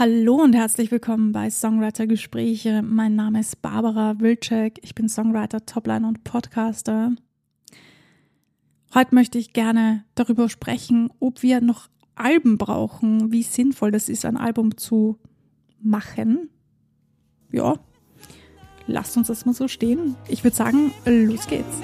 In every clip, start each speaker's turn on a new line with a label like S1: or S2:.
S1: Hallo und herzlich willkommen bei Songwriter Gespräche. Mein Name ist Barbara Wilczek. Ich bin Songwriter, Topline und Podcaster. Heute möchte ich gerne darüber sprechen, ob wir noch Alben brauchen, wie sinnvoll das ist, ein Album zu machen. Ja, lasst uns das mal so stehen. Ich würde sagen, los geht's.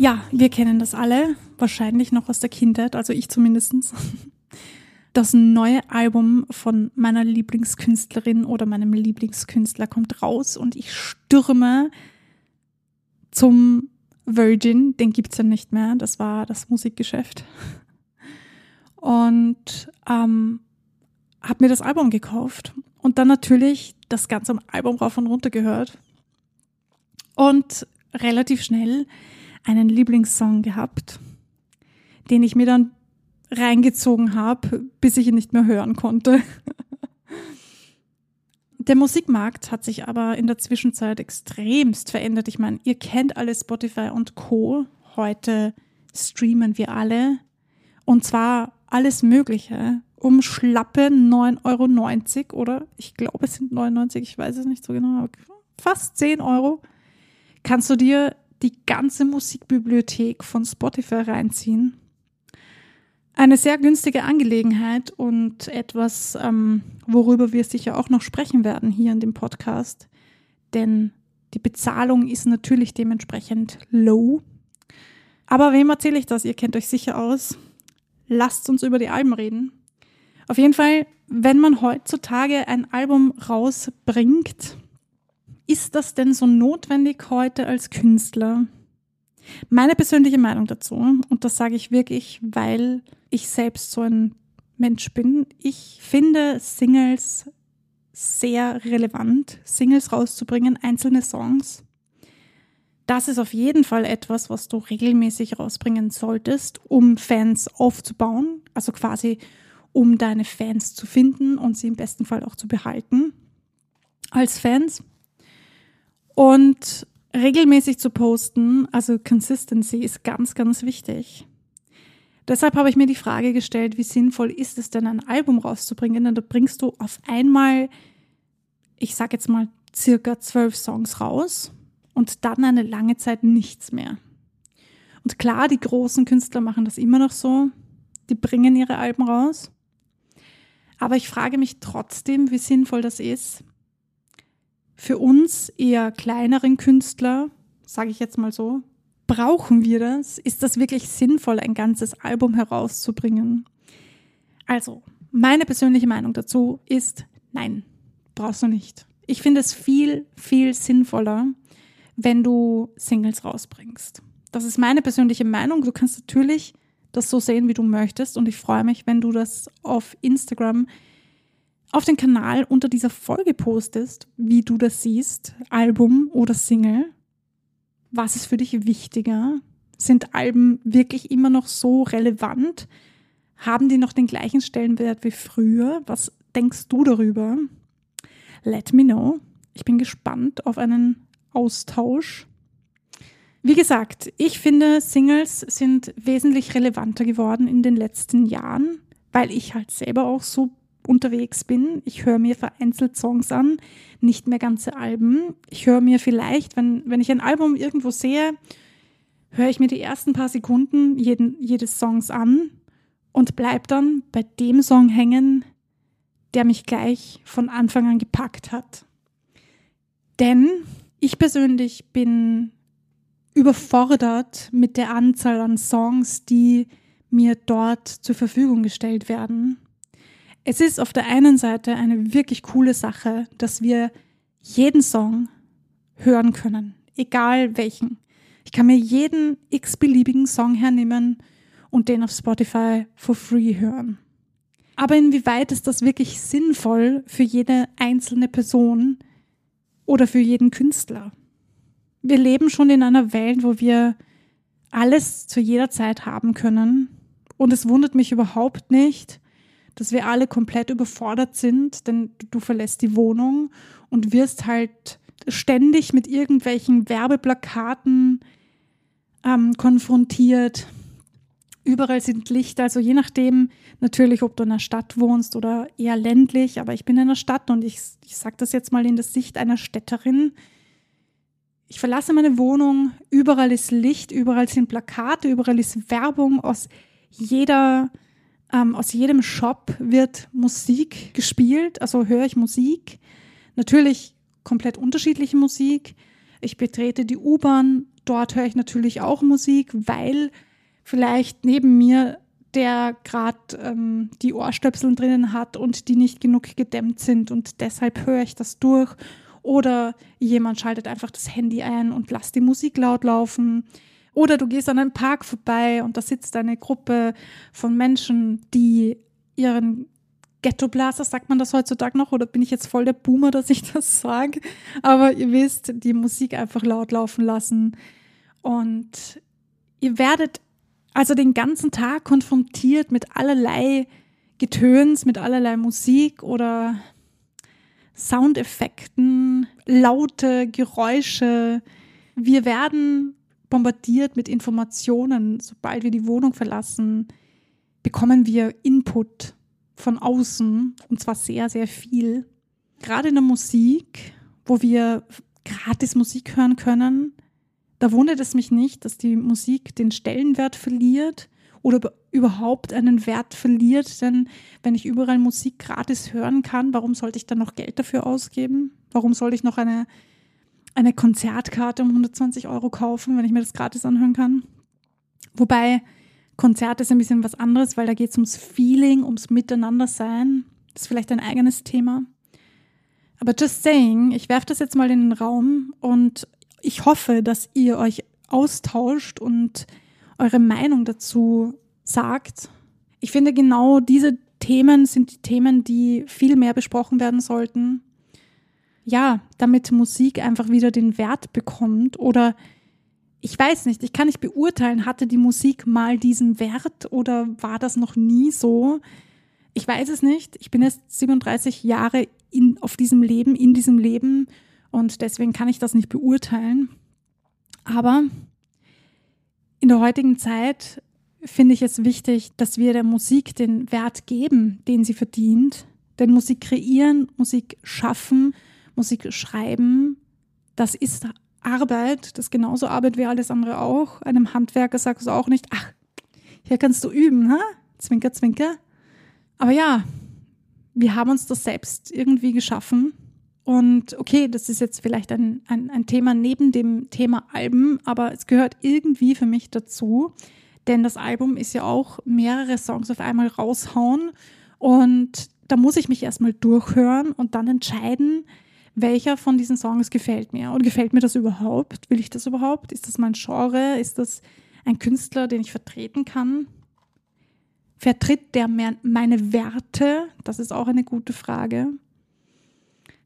S1: Ja, wir kennen das alle, wahrscheinlich noch aus der Kindheit, also ich zumindestens. Das neue Album von meiner Lieblingskünstlerin oder meinem Lieblingskünstler kommt raus und ich stürme zum Virgin, den gibt's ja nicht mehr, das war das Musikgeschäft. Und ähm, habe mir das Album gekauft und dann natürlich das ganze Album rauf und runter gehört. Und relativ schnell einen Lieblingssong gehabt, den ich mir dann reingezogen habe, bis ich ihn nicht mehr hören konnte. Der Musikmarkt hat sich aber in der Zwischenzeit extremst verändert. Ich meine, ihr kennt alle Spotify und Co. Heute streamen wir alle. Und zwar alles Mögliche um schlappe 9,90 Euro oder ich glaube es sind 99, ich weiß es nicht so genau, aber fast 10 Euro kannst du dir die ganze Musikbibliothek von Spotify reinziehen. Eine sehr günstige Angelegenheit und etwas, ähm, worüber wir sicher auch noch sprechen werden hier in dem Podcast. Denn die Bezahlung ist natürlich dementsprechend low. Aber wem erzähle ich das? Ihr kennt euch sicher aus. Lasst uns über die Alben reden. Auf jeden Fall, wenn man heutzutage ein Album rausbringt, ist das denn so notwendig heute als Künstler? Meine persönliche Meinung dazu, und das sage ich wirklich, weil ich selbst so ein Mensch bin, ich finde Singles sehr relevant, Singles rauszubringen, einzelne Songs. Das ist auf jeden Fall etwas, was du regelmäßig rausbringen solltest, um Fans aufzubauen, also quasi um deine Fans zu finden und sie im besten Fall auch zu behalten als Fans. Und regelmäßig zu posten, also Consistency ist ganz, ganz wichtig. Deshalb habe ich mir die Frage gestellt, wie sinnvoll ist es denn, ein Album rauszubringen? Denn da bringst du auf einmal, ich sage jetzt mal, circa zwölf Songs raus und dann eine lange Zeit nichts mehr. Und klar, die großen Künstler machen das immer noch so. Die bringen ihre Alben raus. Aber ich frage mich trotzdem, wie sinnvoll das ist, für uns eher kleineren Künstler, sage ich jetzt mal so, brauchen wir das? Ist das wirklich sinnvoll, ein ganzes Album herauszubringen? Also, meine persönliche Meinung dazu ist, nein, brauchst du nicht. Ich finde es viel, viel sinnvoller, wenn du Singles rausbringst. Das ist meine persönliche Meinung. Du kannst natürlich das so sehen, wie du möchtest. Und ich freue mich, wenn du das auf Instagram auf den Kanal unter dieser Folge postest, wie du das siehst, Album oder Single. Was ist für dich wichtiger? Sind Alben wirklich immer noch so relevant? Haben die noch den gleichen Stellenwert wie früher? Was denkst du darüber? Let me know. Ich bin gespannt auf einen Austausch. Wie gesagt, ich finde, Singles sind wesentlich relevanter geworden in den letzten Jahren, weil ich halt selber auch so unterwegs bin. Ich höre mir vereinzelt Songs an, nicht mehr ganze Alben. Ich höre mir vielleicht, wenn, wenn ich ein Album irgendwo sehe, höre ich mir die ersten paar Sekunden jeden, jedes Songs an und bleib dann bei dem Song hängen, der mich gleich von Anfang an gepackt hat. Denn ich persönlich bin überfordert mit der Anzahl an Songs, die mir dort zur Verfügung gestellt werden. Es ist auf der einen Seite eine wirklich coole Sache, dass wir jeden Song hören können, egal welchen. Ich kann mir jeden x-beliebigen Song hernehmen und den auf Spotify for free hören. Aber inwieweit ist das wirklich sinnvoll für jede einzelne Person oder für jeden Künstler? Wir leben schon in einer Welt, wo wir alles zu jeder Zeit haben können. Und es wundert mich überhaupt nicht, dass wir alle komplett überfordert sind, denn du verlässt die Wohnung und wirst halt ständig mit irgendwelchen Werbeplakaten ähm, konfrontiert. Überall sind Lichter, also je nachdem natürlich, ob du in einer Stadt wohnst oder eher ländlich, aber ich bin in einer Stadt und ich, ich sage das jetzt mal in der Sicht einer Städterin. Ich verlasse meine Wohnung, überall ist Licht, überall sind Plakate, überall ist Werbung aus jeder, ähm, aus jedem Shop wird Musik gespielt, also höre ich Musik. Natürlich komplett unterschiedliche Musik. Ich betrete die U-Bahn, dort höre ich natürlich auch Musik, weil vielleicht neben mir der gerade ähm, die Ohrstöpsel drinnen hat und die nicht genug gedämmt sind und deshalb höre ich das durch. Oder jemand schaltet einfach das Handy ein und lässt die Musik laut laufen. Oder du gehst an einem Park vorbei und da sitzt eine Gruppe von Menschen, die ihren Ghetto-Blaster, sagt man das heutzutage noch? Oder bin ich jetzt voll der Boomer, dass ich das sage? Aber ihr wisst, die Musik einfach laut laufen lassen. Und ihr werdet also den ganzen Tag konfrontiert mit allerlei Getöns, mit allerlei Musik oder Soundeffekten, laute Geräusche. Wir werden bombardiert mit Informationen. Sobald wir die Wohnung verlassen, bekommen wir Input von außen und zwar sehr, sehr viel. Gerade in der Musik, wo wir gratis Musik hören können, da wundert es mich nicht, dass die Musik den Stellenwert verliert oder überhaupt einen Wert verliert. Denn wenn ich überall Musik gratis hören kann, warum sollte ich dann noch Geld dafür ausgeben? Warum sollte ich noch eine, eine Konzertkarte um 120 Euro kaufen, wenn ich mir das gratis anhören kann? Wobei Konzert ist ein bisschen was anderes, weil da geht es ums Feeling, ums Miteinandersein. Das ist vielleicht ein eigenes Thema. Aber just saying, ich werfe das jetzt mal in den Raum und ich hoffe, dass ihr euch austauscht und eure Meinung dazu sagt. Ich finde, genau diese Themen sind die Themen, die viel mehr besprochen werden sollten. Ja, damit Musik einfach wieder den Wert bekommt oder ich weiß nicht, ich kann nicht beurteilen, hatte die Musik mal diesen Wert oder war das noch nie so? Ich weiß es nicht. Ich bin jetzt 37 Jahre in, auf diesem Leben, in diesem Leben und deswegen kann ich das nicht beurteilen. Aber in der heutigen Zeit finde ich es wichtig, dass wir der Musik den Wert geben, den sie verdient. Denn Musik kreieren, Musik schaffen, Musik schreiben, das ist Arbeit, das ist genauso Arbeit wie alles andere auch. Einem Handwerker sagst du auch nicht, ach, hier kannst du üben, ha? Zwinker, zwinker. Aber ja, wir haben uns das selbst irgendwie geschaffen und okay, das ist jetzt vielleicht ein, ein, ein Thema neben dem Thema Alben, aber es gehört irgendwie für mich dazu, denn das Album ist ja auch mehrere Songs auf einmal raushauen und da muss ich mich erstmal durchhören und dann entscheiden, welcher von diesen Songs gefällt mir. Und gefällt mir das überhaupt? Will ich das überhaupt? Ist das mein Genre? Ist das ein Künstler, den ich vertreten kann? Vertritt der meine Werte? Das ist auch eine gute Frage.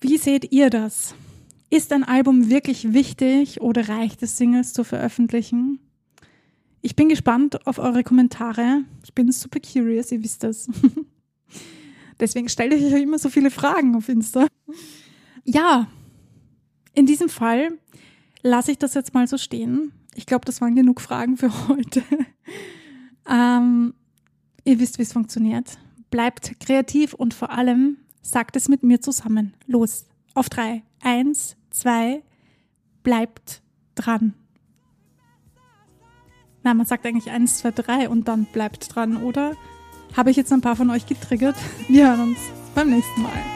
S1: Wie seht ihr das? Ist ein Album wirklich wichtig oder reicht es, Singles zu veröffentlichen? Ich bin gespannt auf eure Kommentare. Ich bin super curious, ihr wisst das. Deswegen stelle ich euch immer so viele Fragen auf Insta. Ja, in diesem Fall lasse ich das jetzt mal so stehen. Ich glaube, das waren genug Fragen für heute. ähm, ihr wisst, wie es funktioniert. Bleibt kreativ und vor allem Sagt es mit mir zusammen. Los. Auf drei. Eins, zwei. Bleibt dran. Na, man sagt eigentlich eins, zwei, drei und dann bleibt dran, oder? Habe ich jetzt ein paar von euch getriggert? Wir hören uns beim nächsten Mal.